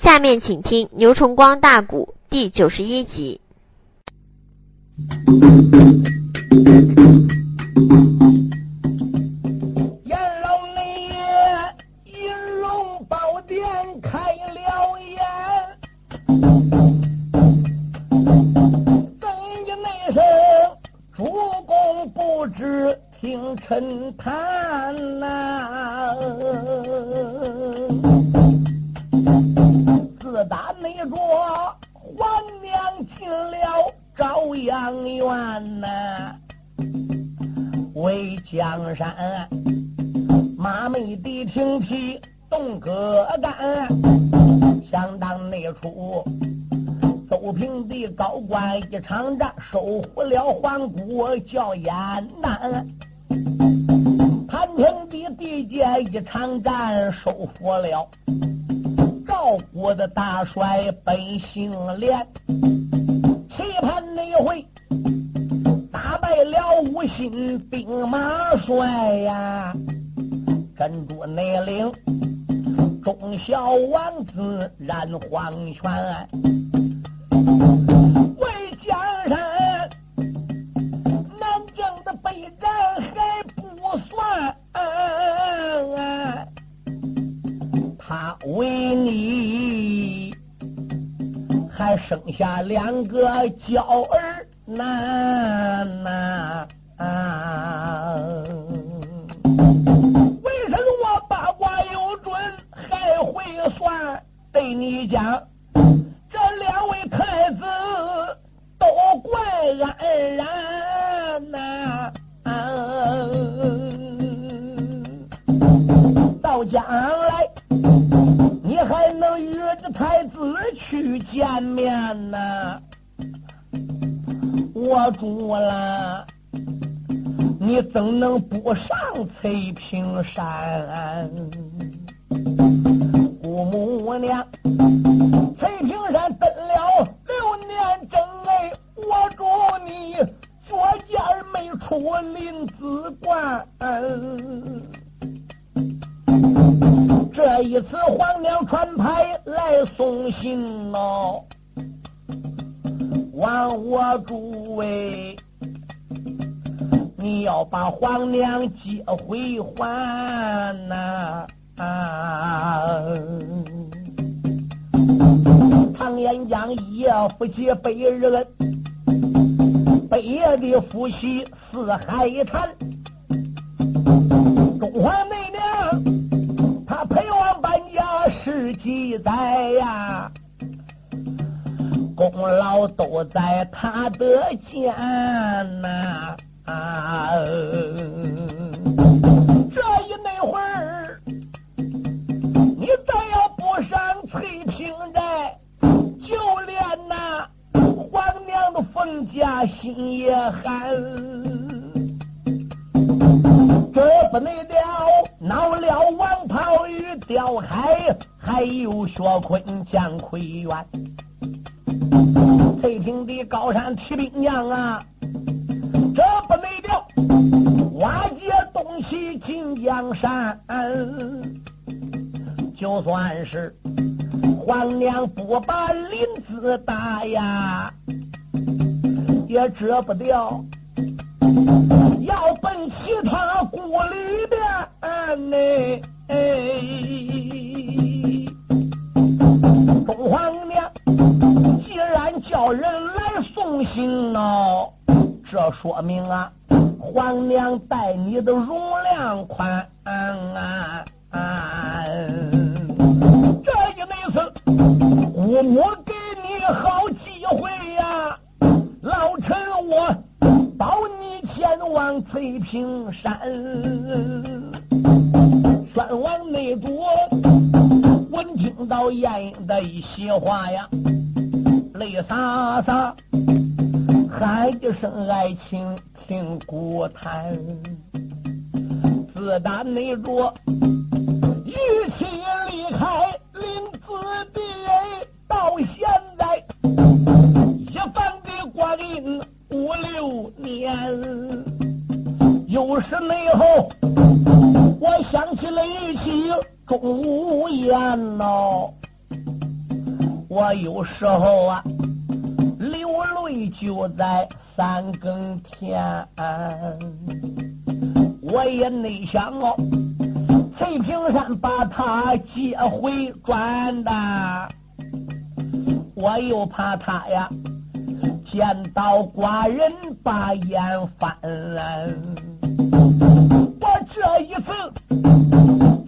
下面请听《牛崇光大鼓》第九十一集。阎老爷银龙宝殿开了眼，怎的那声主公不知听臣谈叫燕南。谭平的地界一场战，收服了赵国的大帅本姓连。期盼那回打败了吴信兵马帅呀，镇住内领忠孝王子染黄泉，为江山生下两个娇儿男呐、山？回还呐、啊！唐延江一夜夫妻百日恩，北夜的夫妻四海谈。中华内娘，她陪我搬家是记载呀，功劳都在他的肩呐、啊。心也寒。这不能了，闹了王袍与吊海，还有薛坤姜奎元。翠屏的高山提兵将啊，这不能了，瓦解东西进江山。就算是皇娘不把林子打呀，也遮不掉。要奔其他谷里边呢。中皇娘既然叫人来送信哦，这说明啊，皇娘待你的容量宽。这一那次，姑母给你好、我保你前往翠屏山。宣王内主闻听到晏婴的一席话呀，泪洒洒，喊一声爱卿听孤叹。自打内主一起离开林子地，到现在一番的光阴六年，有时内后，我想起了一起钟无艳哦，我有时候啊流泪就在三更天，我也没想哦，翠屏山把他接回转的，我又怕他呀见到寡人把眼翻，我这一次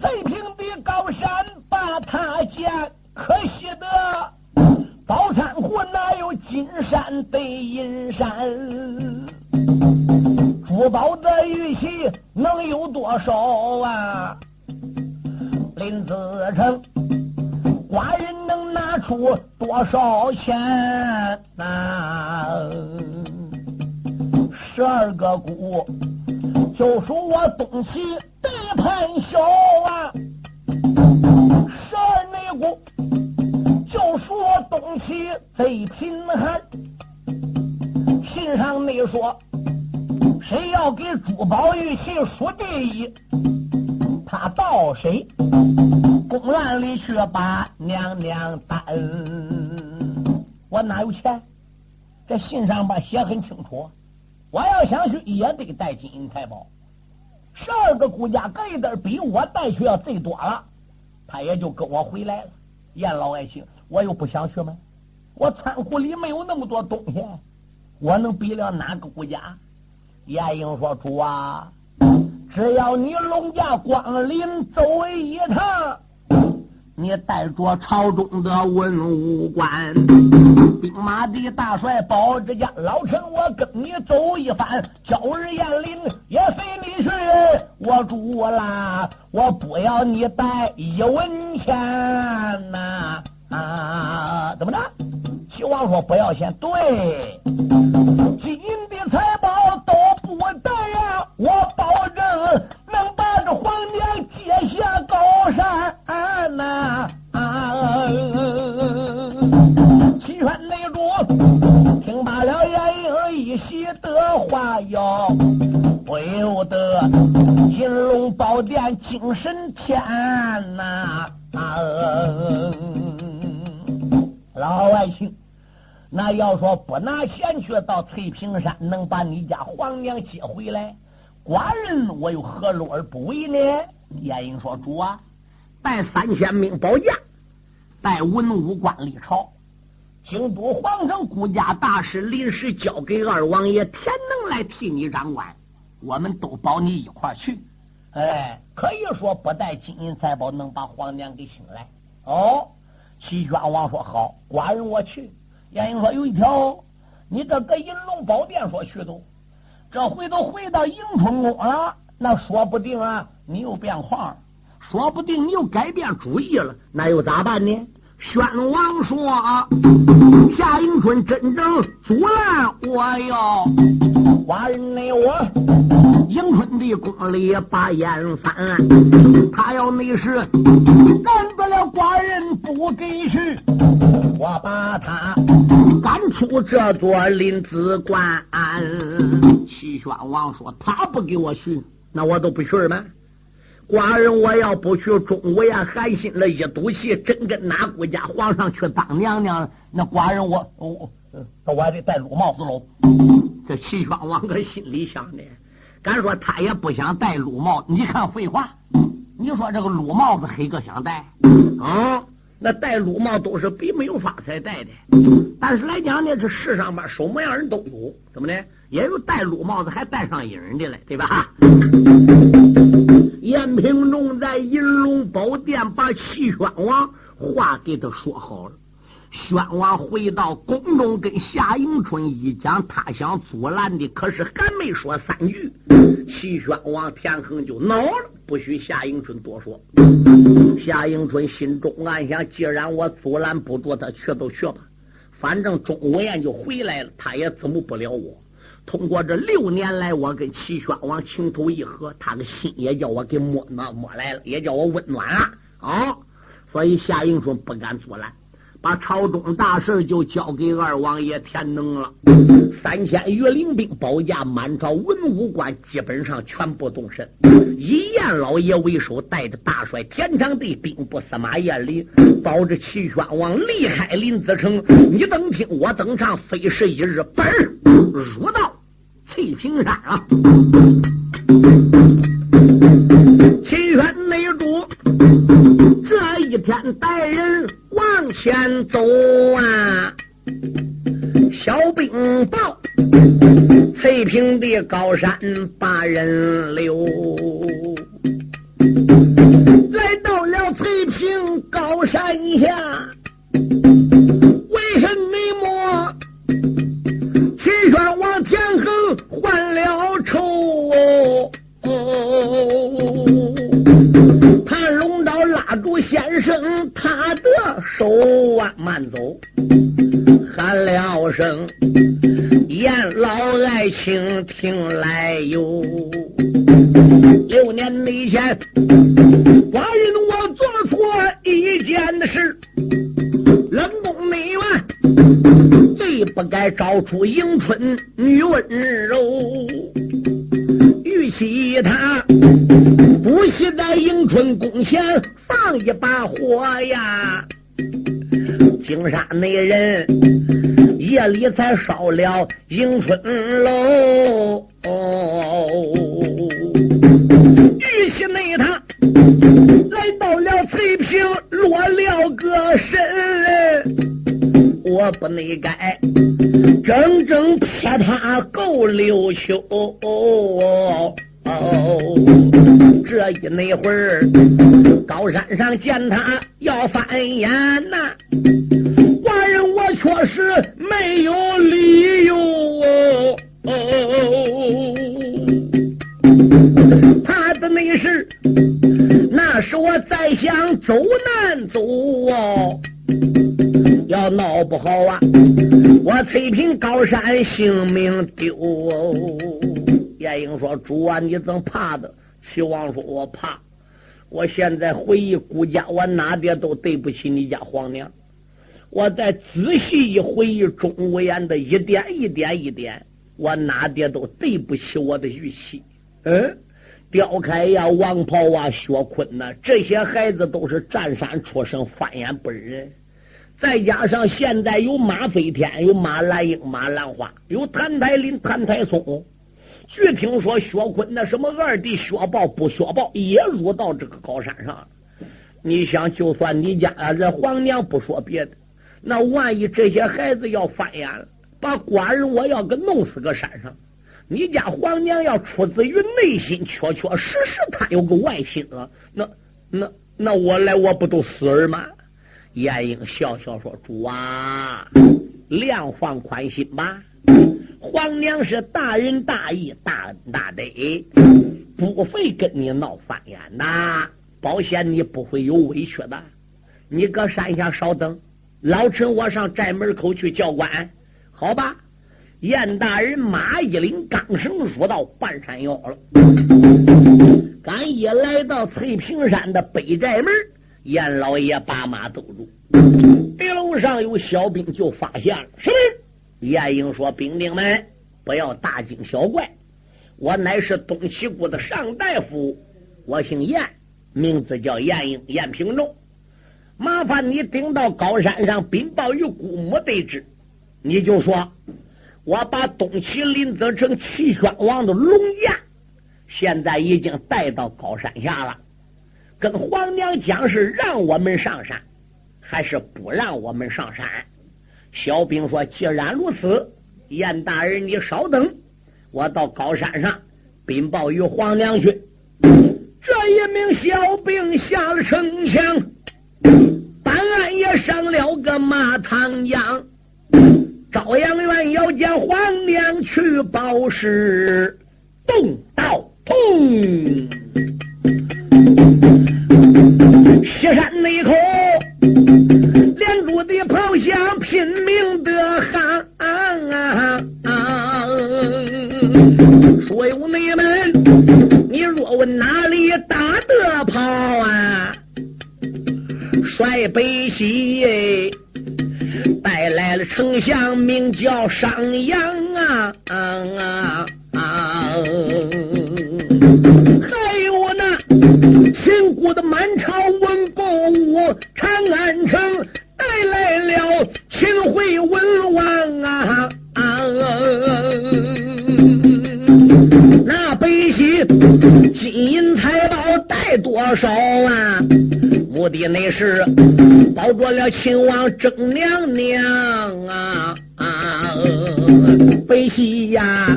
翠屏的高山把他见，可惜的宝山湖哪有金山对银山？珠宝的玉器能有多少啊？林子成，寡人出多少钱呐？十二个股，就属我东西地盘小啊。十二内股，就属我东西最贫寒。信上没说。谁要给珠宝玉器数第一，他到谁公园里去把娘娘担？我哪有钱？这信上边写很清楚，我要想去也得带金银财宝。十二个国家各一点比我带去要最多了，他也就跟我回来了。燕老爱卿，我又不想去吗？我仓库里没有那么多东西，我能比了哪个国家？燕英说：“主啊，只要你龙家光临走一趟，你带着朝中的文武官、兵马的大帅、保之家老臣，我跟你走一番。交日宴林也随你去。我主啦，我不要你带一文钱呐！啊，怎么着？齐王说不要钱，对，神天呐！老外姓。那要说不拿钱去到翠屏山，能把你家皇娘接回来，寡人我又何乐而不为呢？晏婴说：“主啊，带三千名保驾，带文武官离朝，京都皇城顾家大事临时交给二王爷田能来替你掌管，我们都保你一块去。哎，可以说不带金银财宝能把皇娘给请来。哦，齐宣王说好，寡人我去。”晏婴说：“有一条，你这个银龙宝殿说去都，这回都回到迎春宫了，那说不定啊，你又变况，说不定你又改变主意了，那又咋办呢？”宣王说啊：“夏迎春真正阻拦我哟，寡人内我迎春的宫里把眼翻，他要你是干不了寡人不给去。”我把他赶出这座林子关。齐宣王说：“他不给我去，那我都不去吗？寡人我要不去，中午呀寒心了，一赌气，真跟哪国家皇上去当娘娘，那寡人我我我还得戴绿帽子喽。”这齐宣王可心里想的，敢说他也不想戴绿帽。你看废话，你说这个绿帽子黑哥想戴啊？那戴绿帽都是比没有发财戴的，但是来讲呢，这世上边什么样人都有，怎么的？也有戴绿帽子还戴上瘾的了，对吧？燕平仲在银龙宝殿把齐宣王话给他说好了。宣王回到宫中，跟夏迎春一讲，他想阻拦的，可是还没说三句，齐宣王田横就恼了，不许夏迎春多说。夏迎春心中暗想：既然我阻拦不住他，去都去吧，反正钟无艳就回来了，他也怎么不了我。通过这六年来，我跟齐宣王情投意合，他的心也叫我给摸摸摸来了，也叫我温暖了啊。所以夏迎春不敢阻拦。把朝中大事就交给二王爷田能了。三千余领兵保驾满朝文武官，基本上全部动身。以燕老爷为首，带着大帅田长帝兵部司马彦林，保着齐宣王离开临淄城。你等听我等唱，非是一日，本入到翠屏山啊！齐宣这一天带人。往前走啊！小兵报，翠屏的高山把人留。来到了翠屏高山下，为什么齐宣王田横换了仇？谭龙刀拉住先生他的手啊，慢走，喊了声燕老爱卿听来哟。六年以前，寡人我做错一件的事，冷宫内院最不该招出迎春女温柔。玉玺他不惜在迎春宫前放一把火呀！金山那人夜里才烧了迎春楼，玉玺那他来到了翠屏落了个身，我不内改。整整撇他够六秋，这一那会儿，高山上见他要翻眼呐，寡人我确实没有理由，怕的那是，那是我在想走难走哦。要闹不好啊，我翠屏高山性命丢。哦。夜英说：“主啊，你怎怕的？”齐王说：“我怕。我现在回忆顾家，我哪点都对不起你家皇娘。我再仔细一回忆钟无艳的一点一点一点，我哪点都对不起我的玉器。嗯，刁开呀，王袍啊，薛坤呐，这些孩子都是占山出生，翻眼本人。”再加上现在有马飞天，有马兰英、马兰花，有谭台林、谭台松。据听说，薛坤那什么二弟薛豹、不薛豹也入到这个高山上了。你想，就算你家这皇娘不说别的，那万一这些孩子要翻眼了，把寡人我要给弄死个山上，你家皇娘要出自于内心，确确实实她有个外心了，那那那我来我不都死人吗？晏婴笑笑说：“主啊，量放宽心吧。皇娘是大仁大义、大恩大德，不会跟你闹翻眼的。保险你不会有委屈的。你搁山下稍等，老臣我上寨门口去叫官，好吧？”燕大人马一领钢绳入到半山腰了。刚一来到翠屏山的北寨门。严老爷把马兜住，一楼上有小兵就发现了。什么？严英说：“兵丁们不要大惊小怪，我乃是东齐国的上大夫，我姓严，名字叫严英，严平仲。麻烦你顶到高山上禀报于姑母得知。你就说，我把东齐临淄城齐宣王的龙驾，现在已经带到高山下了。”跟皇娘讲是让我们上山，还是不让我们上山？小兵说：“既然如此，严大人你稍等，我到高山上禀报于皇娘去。”这一名小兵下了城墙，办案也上了个马唐江。朝阳院要见皇娘去报事，动刀砰！西山那口，连珠的炮响，拼命的喊。说有你们，你若问哪里打的炮啊？帅北西，带来了丞相，名叫商阳啊啊啊！秦国的满朝文武长安城带来了秦惠文王啊啊！那北西金银财宝带多少啊？目的那是保着了秦王郑娘娘啊啊！北西呀，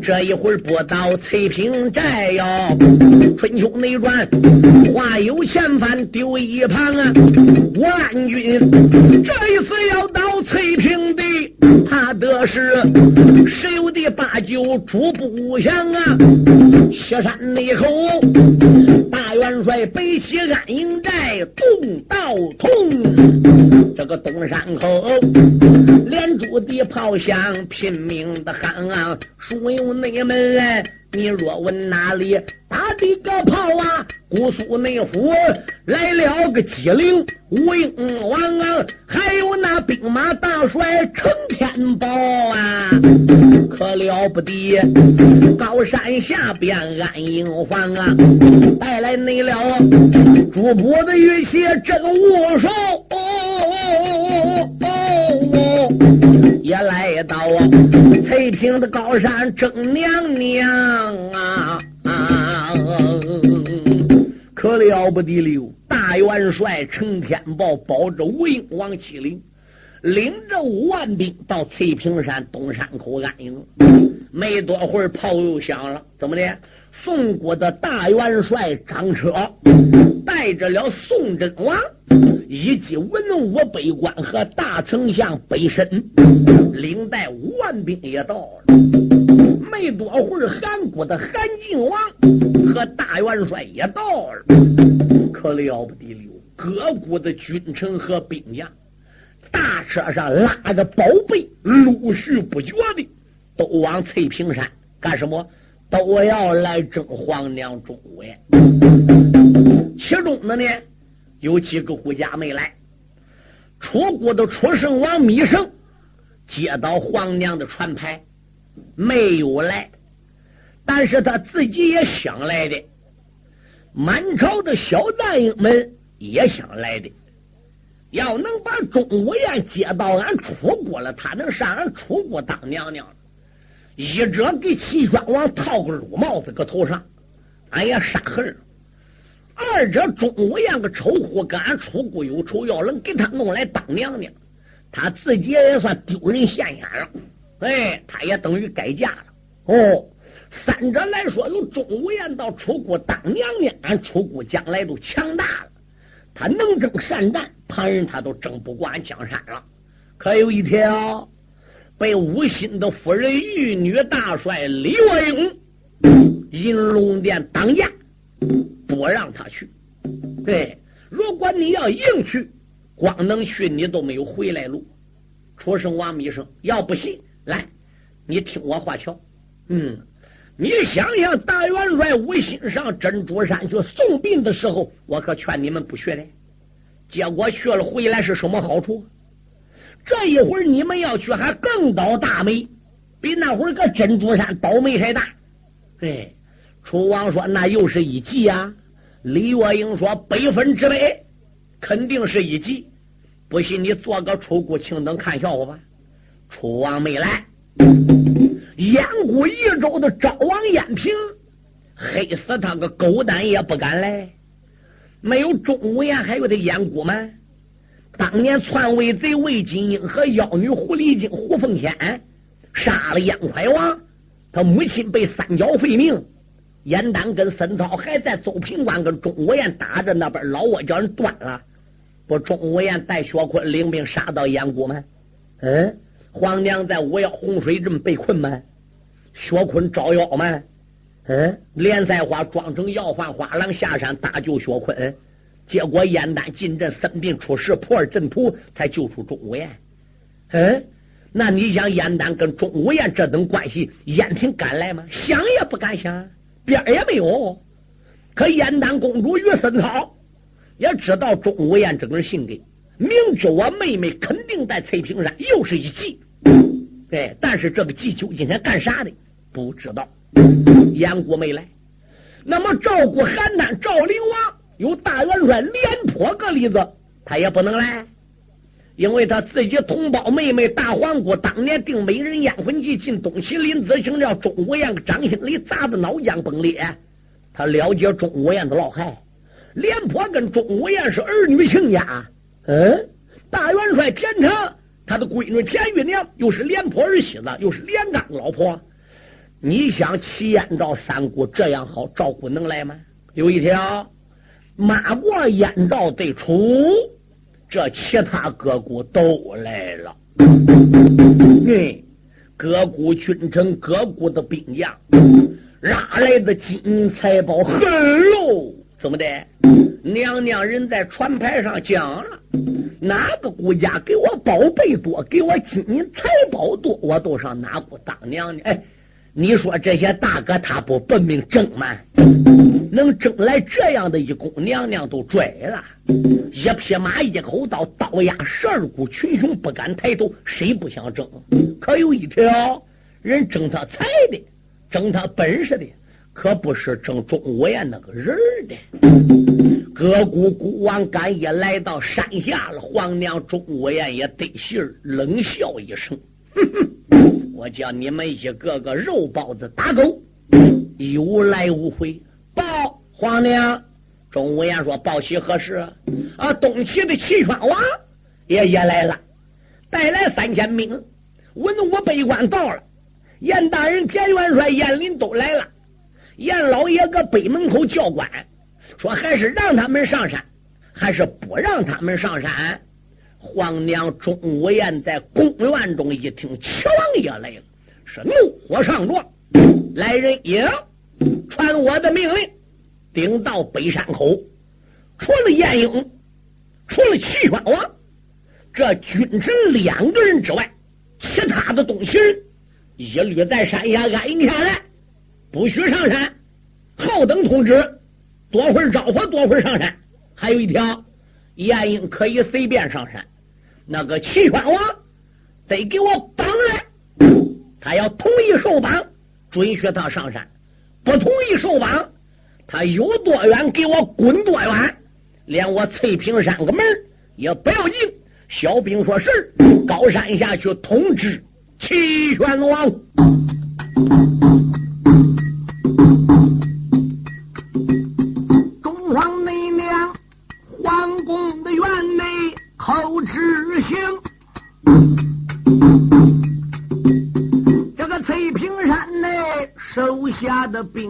这一会儿不到翠屏寨哟。春秋内传，话有前番丢一旁啊。万军这一次要到翠屏的，怕的是十有的八九主不降啊。西山那口大元帅北起安营寨东道通，这个东山口连珠的炮响拼命的喊啊，输有内门哎。你若问哪里打的个炮啊？姑苏内府来了个机灵吴英王啊，还有那兵马大帅程天宝啊，可了不得！高山下边安营房啊，带来你了主播的玉器真无数。也来到啊翠屏的高山正娘娘啊，可了不得了！大元帅程天宝保着吴英王麒麟，领着五万兵到翠屏山东山口安营。没多会儿，炮又响了，怎么的？宋国的大元帅张车带着了宋真王。以及文武百官和大丞相北申，领带五万兵也到了。没多会儿，韩国的韩靖王和大元帅也到了。可了不得了，各国的君臣和兵将，大车上拉着宝贝，陆续不绝的都往翠屏山干什么？都要来争皇娘中位。其中的呢？有几个护家没来，楚国的楚圣王芈胜接到皇娘的传牌，没有来，但是他自己也想来的。满朝的小大英们也想来的，要能把钟无艳接到俺楚国了，他能上俺楚国当娘娘。一者给齐宣王套个绿帽子搁头上，俺也杀恨了。二者钟无艳个丑货，跟俺楚国有仇，要能给他弄来当娘娘，他自己也算丢人现眼了。哎，他也等于改嫁了。哦，三者来说，由钟无艳到楚国当娘娘，俺楚国将来都强大了。他能征善战，旁人他都争不过俺江山了。可有一条，被吴心的夫人玉女大帅李若英银龙殿挡驾。不让他去，对，如果你要硬去，光能去，你都没有回来路。楚生王密生，要不信，来，你听我话瞧。嗯，你想想，大元帅吴心上珍珠山去送殡的时候，我可劝你们不去的。结果去了回来是什么好处？这一会儿你们要去，还更倒大霉，比那会儿个珍珠山倒霉还大。对。楚王说：“那又是一计呀。”李月英说：“百分之百，肯定是一计。不信你做个楚国青灯看笑话吧。”楚王没来，燕国益州的昭王燕平，黑死他个狗胆也不敢来。没有钟无艳，还有的燕国吗？当年篡位贼魏金英和妖女狐狸精胡凤仙杀了燕怀王，他母亲被三角废命。燕丹跟孙操还在邹平关跟钟无艳打着，那边老窝叫人端了。不，钟无艳带薛坤领兵杀到燕国吗？嗯，皇娘在五要洪水镇被困吗？薛坤招妖吗？嗯，连赛花装成要饭花郎下山搭救薛坤，结果燕丹进阵生病出事破了阵图，才救出钟无艳。嗯，那你想燕丹跟钟无艳这等关系，燕平敢来吗？想也不敢想。边也没有，可燕丹公主与孙涛也知道钟无艳这个人性格，明知我妹妹肯定定在翠屏山又是一计。哎，但是这个计究竟想干啥的？不知道。燕国没来，那么赵国邯郸赵灵王有大元帅廉颇个例子，他也不能来，因为他自己同胞妹妹大皇姑当年定美人烟魂计进东西林子行了钟无艳张兴礼砸的脑浆崩裂，他了解钟无艳的老害。廉颇跟钟无艳是儿女亲家，嗯，大元帅田成他的闺女田玉娘又是廉颇儿媳妇，又是连刚老婆。你想齐燕赵三姑这样好，照顾能来吗？有一条，马过燕赵对楚，这其他各国都来了。嗯，各国君臣、各国的兵将，拉来的金银财宝很喽。怎么的？娘娘人在船牌上讲了，哪个国家给我宝贝多，给我金银财宝多，我都上哪国当娘娘。哎。你说这些大哥他不奔命争吗？能争来这样的一宫娘娘都拽了，一匹马一口刀，刀压十二股群雄不敢抬头，谁不想争？可有一条人争他财的，争他本事的，可不是争钟无艳那个人的。各国孤王赶也来到山下了，皇娘钟无艳也得信冷笑一声，哼哼。我叫你们一个个肉包子打狗，有来无回。报皇娘，钟无艳说：“报喜何事？啊，东齐的齐宣王也也来了，带来三千兵。文武百官到了，严大人、田元帅、严林都来了。严老爷搁北门口叫官，说还是让他们上山，还是不让他们上山？”皇娘钟无艳在宫院中一听，齐王爷来了，是怒火上撞。来人也，传我的命令，顶到北山口。除了晏婴，除了齐宣王，这君臣两个人之外，其他的东西人一律在山下安下来，不许上山。好等通知，多会儿招呼，多会儿上山。还有一条，晏婴可以随便上山。那个齐宣王得给我绑来，他要同意受绑，准许他上山；不同意受绑，他有多远给我滚多远，连我翠屏山个门也不要进。小兵说是高山下去通知齐宣王。手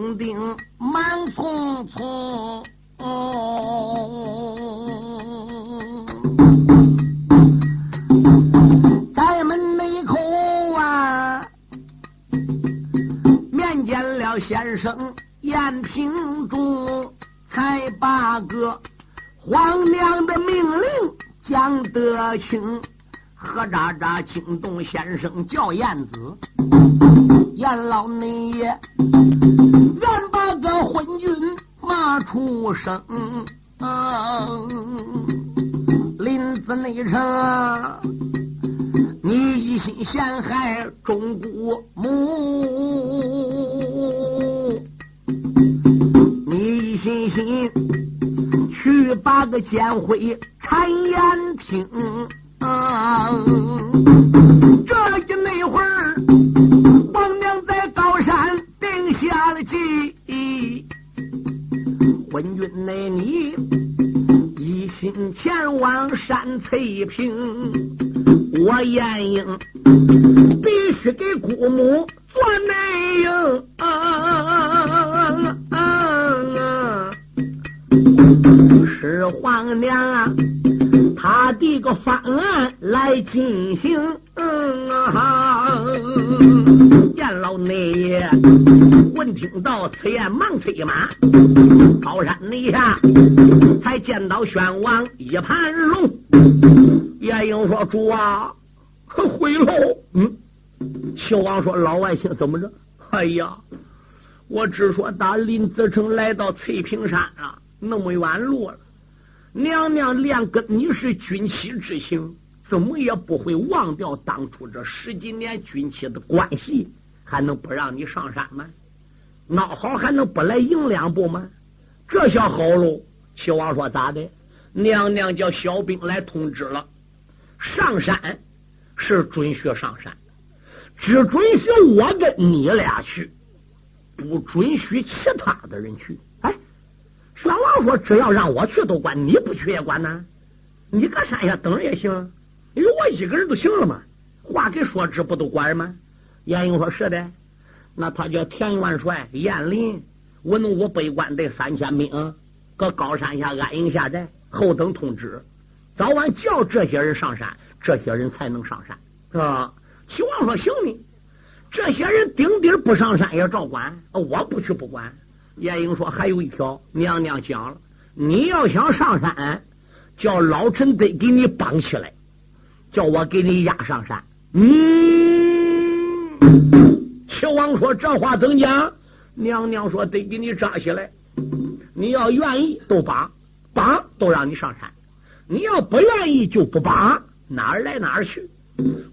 先生叫燕子，燕老内爷，愿把个昏君骂出声。林子内城，你一心陷害钟姑母，你一心心去把个奸妃。谗言听，心前往山翠屏，我晏婴必须给姑母做内应。是皇娘啊，他的个方案来进行啊。燕老内爷闻听到此言，忙催马，高山内下才见到宣王一盘龙。燕英说：“主啊，回喽。”嗯，秦王说：“老外姓怎么着？”哎呀，我只说打林子城来到翠屏山了，那么远路了。娘娘连跟你是军妻之情，怎么也不会忘掉当初这十几年军期的关系，还能不让你上山吗？孬好还能不来迎两步吗？这下好喽！齐王说咋的？娘娘叫小兵来通知了，上山是准许上山，只准许我跟你俩去，不准许其他的人去。哎，宣王说只要让我去都管，你不去也管呢？你搁山下等着也行，有我一个人就行了嘛。话给说直不都管吗？严英说是的，那他叫田元帅燕林文武百官队三千兵，搁高山下安营下寨。后等通知，早晚叫这些人上山，这些人才能上山，是吧？齐王说行呢，这些人顶顶不上山也照管，我不去不管。严英说还有一条，娘娘讲了，你要想上山，叫老臣得给你绑起来，叫我给你押上山。嗯，齐王说这话怎讲？娘娘说得给你扎起来，你要愿意都绑。绑都让你上山，你要不愿意就不绑，哪儿来哪儿去。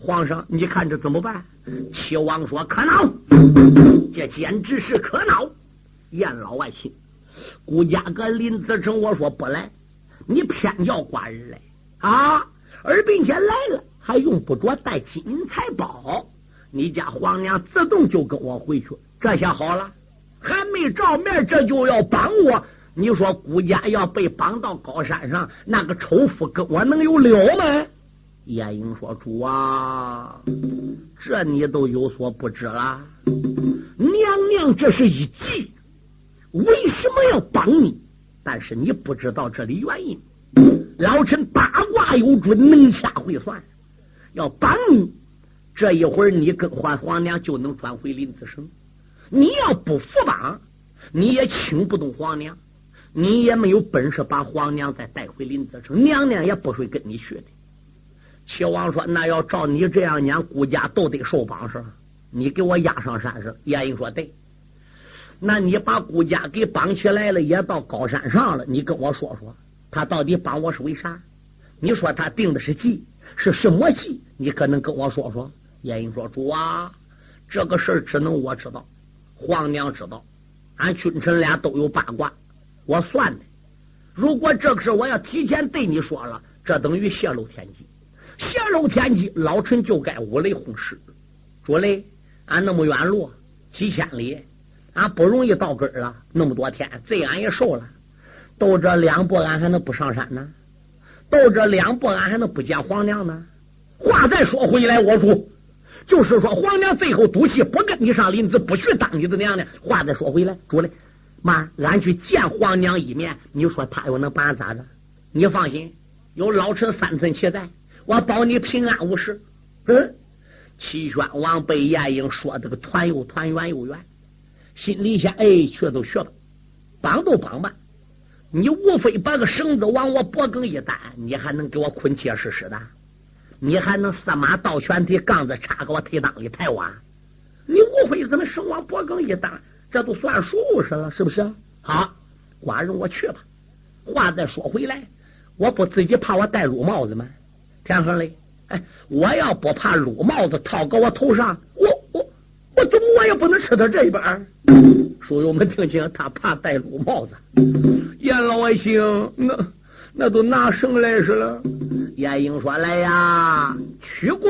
皇上，你看这怎么办？齐王说可恼，这简直是可恼。严老外亲，顾家哥林子成，我说不来，你偏叫寡人来啊！而并且来了，还用不着带金银财宝，你家皇娘自动就跟我回去。这下好了，还没照面，这就要绑我。你说顾家要被绑到高山上，那个丑妇跟我能有了吗？燕英说：“主啊，这你都有所不知了。娘娘这是一计，为什么要绑你？但是你不知道这里原因。老臣八卦有准，能掐会算，要绑你，这一会儿你跟皇皇娘就能转回林子省。你要不服绑，你也请不动皇娘。”你也没有本事把皇娘再带回林子城，娘娘也不会跟你去的。齐王说：“那要照你这样讲，顾家都得受绑是吧？你给我押上山是？”严英说：“对。”那你把顾家给绑起来了，也到高山上了，你跟我说说，他到底帮我是为啥？你说他定的是计，是什么计？你可能跟我说说。严英说：“主啊，这个事儿只能我知道，皇娘知道，俺君臣俩都有八卦。”我算的，如果这个事我要提前对你说了，这等于泄露天机。泄露天机，老臣就该五雷轰尸。主嘞，俺那么远路几千里，俺不容易到根儿了。那么多天，罪俺也受了。都这两步，俺还能不上山呢？都这两步，俺还能不见皇娘呢？话再说回来，我主就是说，皇娘最后赌气不跟你上林子，不去当你的娘娘。话再说回来，主嘞。妈，俺去见皇娘一面，你说他又能把俺咋着？你放心，有老臣三寸旗在，我保你平安无事。嗯，齐宣王被晏婴说这个团又团圆又圆，心里想：哎，去都去吧，帮都帮吧，你无非把个绳子往我脖梗一担，你还能给我捆结实实的？你还能四马倒拳提杠子插给我腿裆里抬哇？你无非怎么绳往脖梗一担？这都算数是了，是不是？好，寡人我去吧。话再说回来，我不自己怕我戴绿帽子吗？田横嘞，哎，我要不怕绿帽子套搁我头上，我我怎么我也不能吃他这一半？书友们听清，他怕戴绿帽子。严老爱卿，那那都拿绳来是了。严英说：“来呀，去过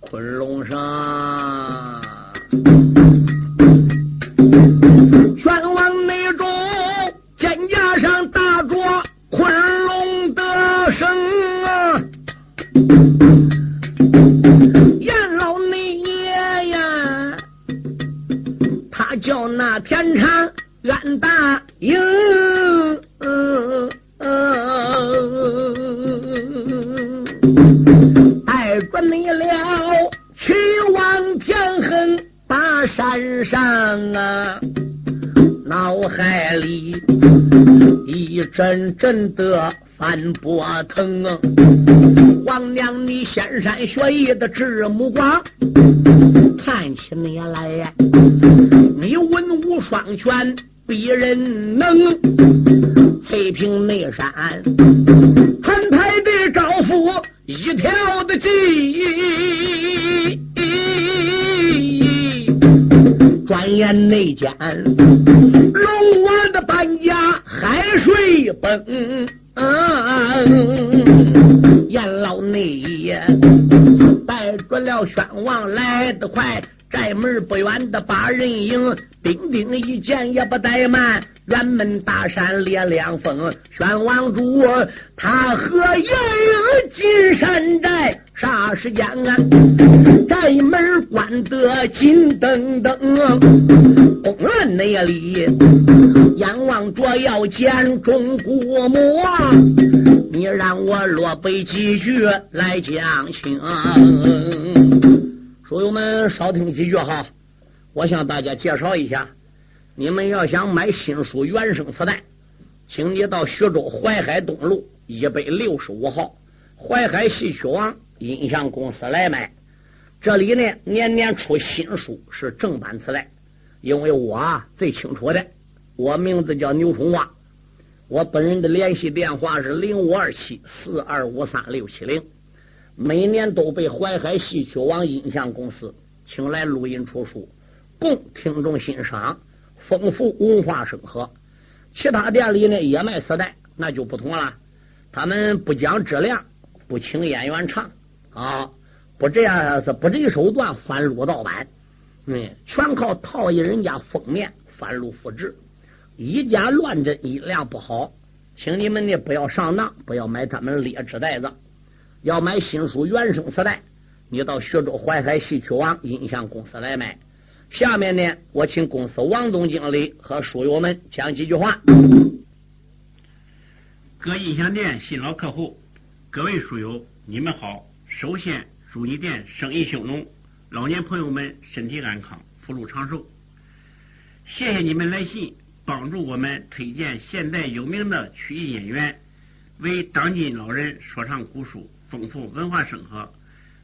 昆仑山。”宣王那中肩胛上打着昆仑的绳啊，产俺答应，爱着你了，去往田横大山上啊。脑海里一阵阵的翻波腾，皇娘你仙山学艺的直目光，看起你来呀，你双拳，比人能，翠屏内山，传台的招呼一西跳的急，转眼内间，龙王的搬家海水奔，阎老内带着了宣王来得快。寨门不远的八人营，兵丁一见也不怠慢。辕门大山列凉风，宣王主他和爷爷进山寨，啥时间啊？寨门关得紧登登，公园内里阎王着要见钟国母，你让我落背几句来讲清。书友们少听几句哈，我向大家介绍一下。你们要想买新书原声磁带，请你到徐州淮海东路一百六十五号淮海戏曲网音像公司来买。这里呢年年出新书，是正版磁带。因为我最清楚的，我名字叫牛春华，我本人的联系电话是零五二七四二五三六七零。每年都被淮海戏曲网音像公司请来录音出书，供听众欣赏，丰富文化生活。其他店里呢也卖磁带，那就不同了。他们不讲质量，不请演员唱啊，不这样是不择手段翻录盗版，嗯，全靠套印人家封面翻录复制，以假乱真，音量不好，请你们呢不要上当，不要买他们劣质袋子。要买新书原声磁带，你到徐州淮海戏曲网音像公司来买。下面呢，我请公司王总经理和书友们讲几句话。各音像店新老客户，各位书友，你们好！首先祝你店生意兴隆，老年朋友们身体安康，福禄长寿。谢谢你们来信，帮助我们推荐现代有名的曲艺演员，为当今老人说唱古书。丰富文化生活，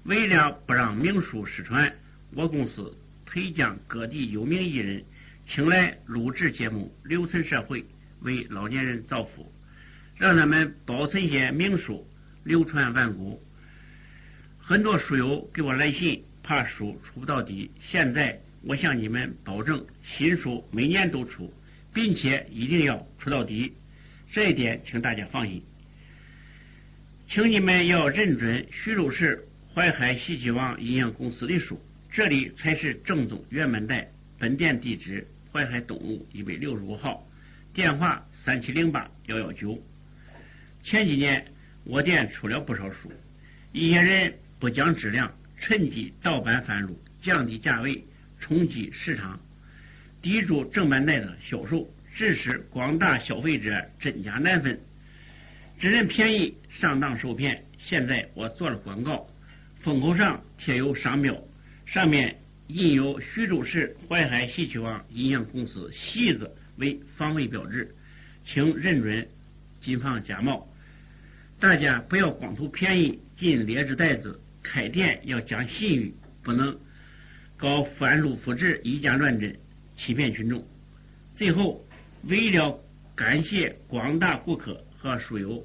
为了不让名书失传，我公司推将各地有名艺人请来录制节目，留存社会，为老年人造福，让他们保存些名书，流传万古。很多书友给我来信，怕书出不到底。现在我向你们保证，新书每年都出，并且一定要出到底，这一点请大家放心。请你们要认准徐州市淮海戏曲网音像公司的书，这里才是正宗原版带。本店地址：淮海东路一百六十五号，电话三七零八幺幺九。前几年我店出了不少书，一些人不讲质量，趁机盗版翻录，降低价位，冲击市场，抵住正版带的销售，致使广大消费者真假难分。只认便宜，上当受骗。现在我做了广告，封口上贴有商标，上面印有徐州市淮海戏曲网音像公司“戏”字为防伪标志，请认准，谨防假冒。大家不要光图便宜进劣质袋子，开店要讲信誉，不能搞翻录复制、以假乱真，欺骗群众。最后，为了感谢广大顾客。和书友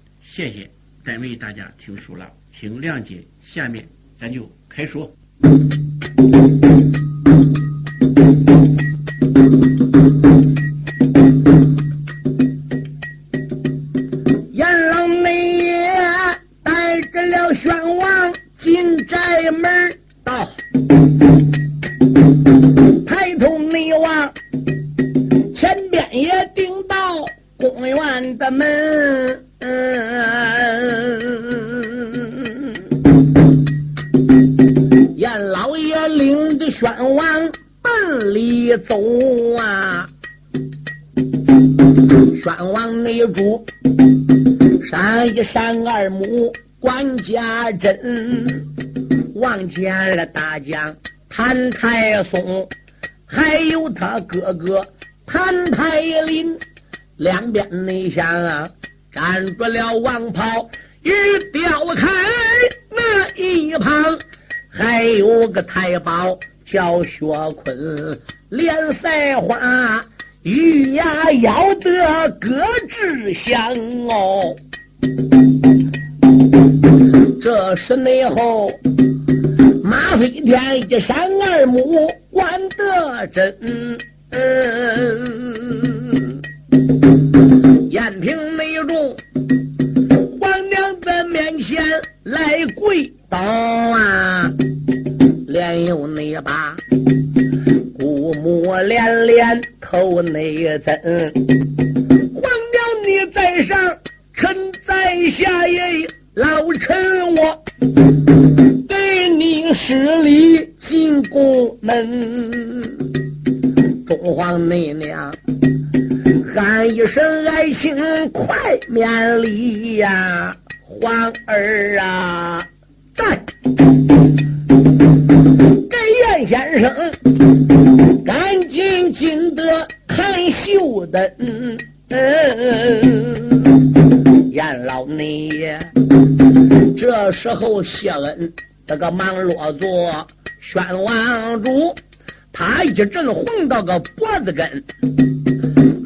谢谢，单为大家听书了，请谅解。下面咱就开说。见了大将谭太松，还有他哥哥谭太林，两边内向啊，站住了王袍与吊开那一旁，还有个太保叫薛坤，脸赛花，玉牙咬得咯吱响哦。这是内后，马飞天一闪二目，观得真。燕平内中，皇娘在面前来跪倒啊，连有那把姑母连连头内增。皇娘你在上，臣在下也。老臣宫门，中皇内娘喊一声爱卿快免礼呀，皇儿啊在，给袁先生赶紧进得看绣灯，严老内。这时候，谢恩这个忙落座，宣王主，他一阵红到个脖子根，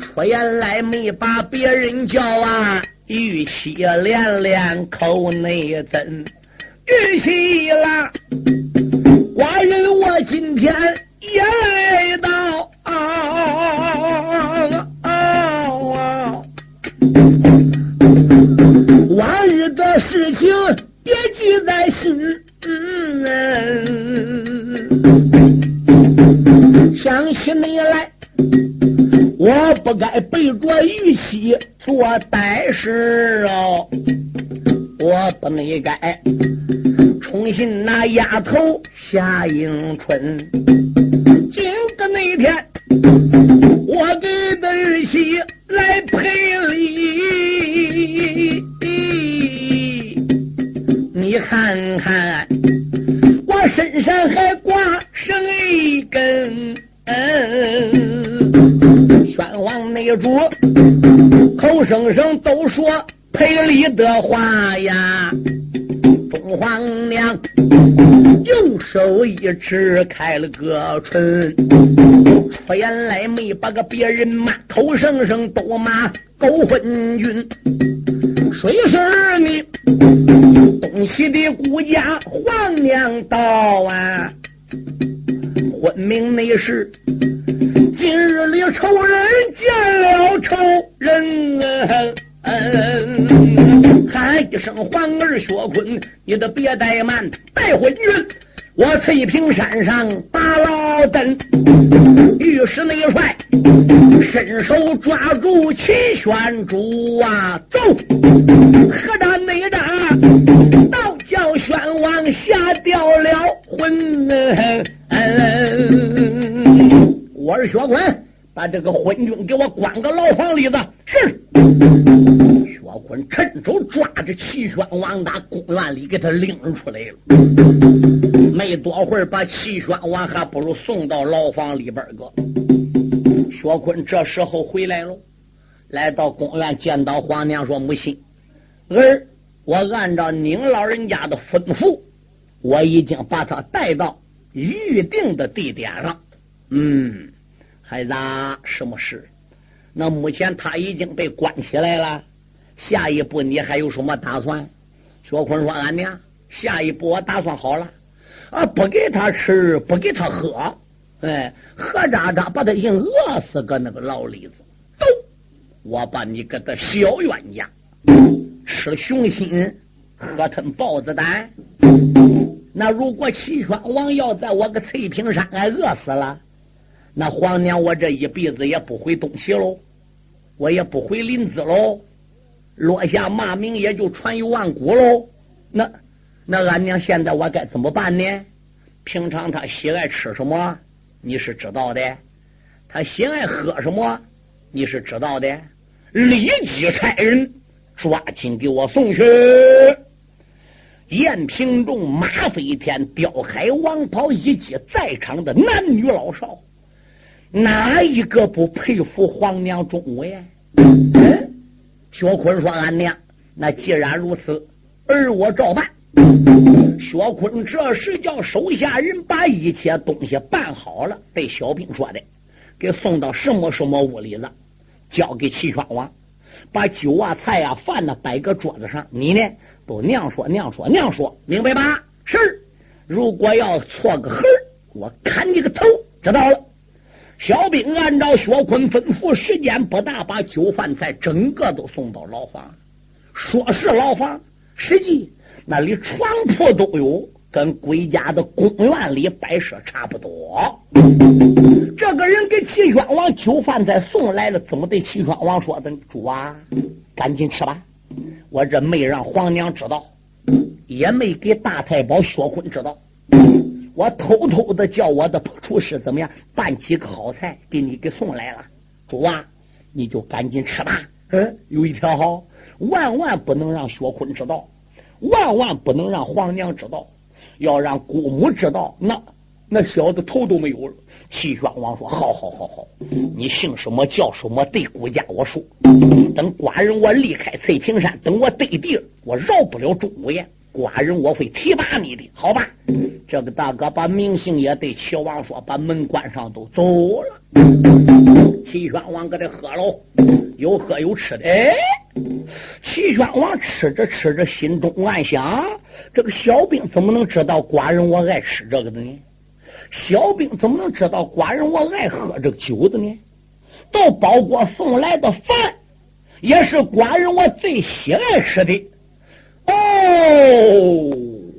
出言来没把别人叫啊，玉溪连连口内真，玉溪啦，寡人我今天也来到。事你来，我不该背着玉玺做歹事哦，我不内该重新拿丫头夏迎春。今个那天，我给的玉玺来赔礼。你看看，我身上还挂上宣王内主口声声都说赔礼的话呀。中皇娘右手一指开了个唇，出言来没把个别人骂，口声声都骂狗昏君。谁是你东西的姑家皇娘道啊？昏明那时，今日里仇人见了仇人，嗯喊一声皇儿薛坤，你都别怠慢，带昏君。我翠屏山上把老登，御史内帅伸手抓住齐宣主啊，走！何战内战，倒叫宣王吓掉了魂。嗯我是薛坤，把这个昏君给我关个牢房里子。是。薛坤趁手抓着齐宣王，打公园里给他领出来了。没多会儿，把齐宣王还不如送到牢房里边个。薛坤这时候回来了，来到公园，见到皇娘说：“母亲，儿，我按照您老人家的吩咐，我已经把他带到预定的地点上。嗯，孩子，什么事？那目前他已经被关起来了。下一步你还有什么打算？”薛坤说：“俺娘，下一步我打算好了。”啊！不给他吃，不给他喝，哎，喝渣渣把他硬饿死个那个老李子。走，我把你给他小冤家吃熊心，喝吞豹子胆。那如果齐宣王要在我个翠屏山俺饿死了，那皇娘我这一辈子也不回东西喽，我也不回临淄喽，落下骂名也就传于万古喽。那。那俺娘现在我该怎么办呢？平常他喜爱吃什么，你是知道的；他喜爱喝什么，你是知道的。立即差人抓紧给我送去。燕平仲、马飞天、刁海、王袍一及在场的男女老少，哪一个不佩服皇娘忠武呀？薛坤说：“俺娘，那既然如此，儿我照办。”薛坤这时叫手下人把一切东西办好了，对小兵说的，给送到什么什么屋里了，交给齐宣王。把酒啊、菜啊、饭呢摆个桌子上，你呢都娘说娘说娘说，明白吧？是。如果要错个横，我砍你个头。知道了。小兵按照薛坤吩咐，时间不大，把酒饭菜整个都送到牢房。说是牢房，实际那里床铺都有，跟归家的公园里摆设差不多。这个人给齐宣王酒饭菜送来了，怎么对齐宣王说的？主啊，赶紧吃吧！我这没让皇娘知道，也没给大太保薛坤知道。我偷偷的叫我的厨师怎么样办几个好菜给你给送来了。主啊，你就赶紧吃吧。嗯，有一条好，万万不能让薛坤知道，万万不能让皇娘知道，要让姑母知道那。那小子头都没有了。齐宣王说：“好好好好，你姓什么叫什么？对顾家我说。等寡人我离开翠屏山，等我得地，我饶不了钟无艳。寡人我会提拔你的，好吧？”这个大哥把明星也对齐王说：“把门关上，都走了。”齐宣王搁这喝喽，有喝有吃的。哎，齐宣王吃着吃着，心中暗想：这个小兵怎么能知道寡人我爱吃这个的呢？小兵怎么能知道寡人我爱喝这个酒的呢？到包括送来的饭，也是寡人我最喜爱吃的。哦，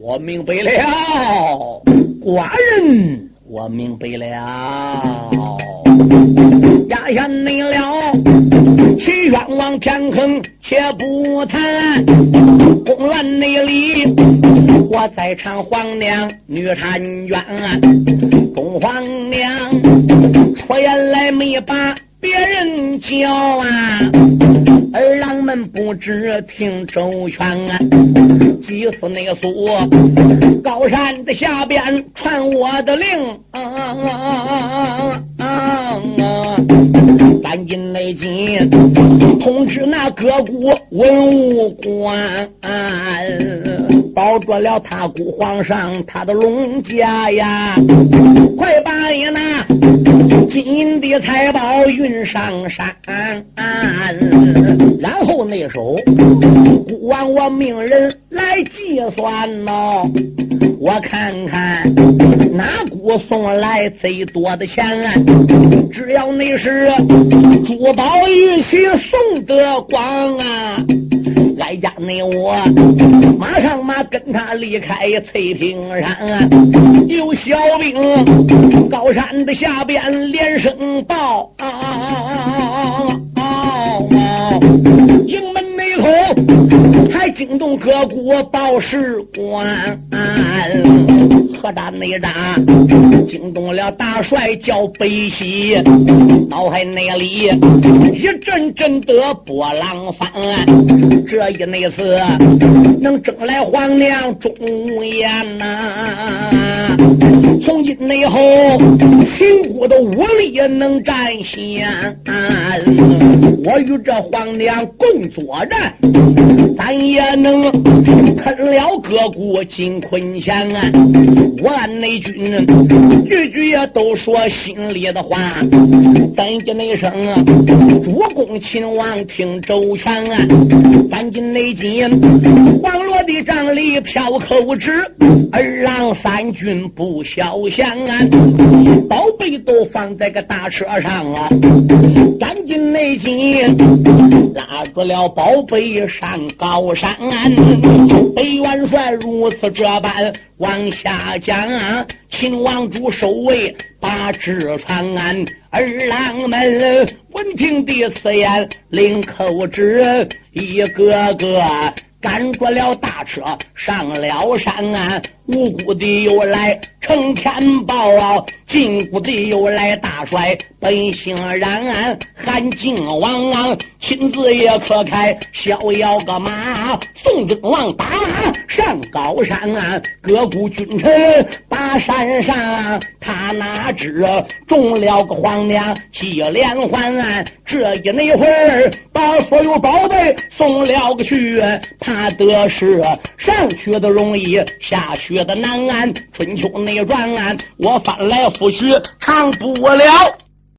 我明白了，寡人我明白了。压下内了，齐宣王天坑且不谈，公园内里我在唱皇娘女婵娟，东皇娘出言来没把别人叫啊，儿郎们不知听周全啊，急死那个苏高山的下边传我的令。啊啊啊啊啊！赶紧来进，通知那各国文武官，保住了他姑皇上他的龙家呀！快把你那金银的财宝运上山，然后那手孤王我命人来计算喽。我看看哪国送来最多的钱，只要你是珠宝玉器送得光啊，哀家那我马上马跟他离开翠屏山。有小兵高山的下边连声报，啊啊啊头才惊动各国报事官。何大内战，惊动了大帅叫北西，脑海内里一阵阵的波浪翻。这一那次能争来皇娘忠言呐，从今以后秦国的武力也能占先，我与这皇娘共作战，咱也能吞了各国金坤钱。万内军句句也都说心里的话，咱家内声主公秦王听周全啊，咱家内金黄我的帐里飘口纸，二郎三军不消降，宝贝都放在个大车上啊，赶紧内急拉住了宝贝上高山，北元帅如此这般。往下讲，啊秦王主守卫把旨传，二郎们闻听的此言，领口纸，一个个赶着了大车上了山啊，无辜的又来。成天报，进谷的又来大帅，本姓冉，韩靖王亲自也可开，逍遥个马，宋征王打马上高山，啊各国君臣把山上，他哪知中了个皇娘接连环，啊这一那会儿把所有宝贝送了个去，怕得是上去的容易，下去的难。春秋内传，我翻来覆去唱不了。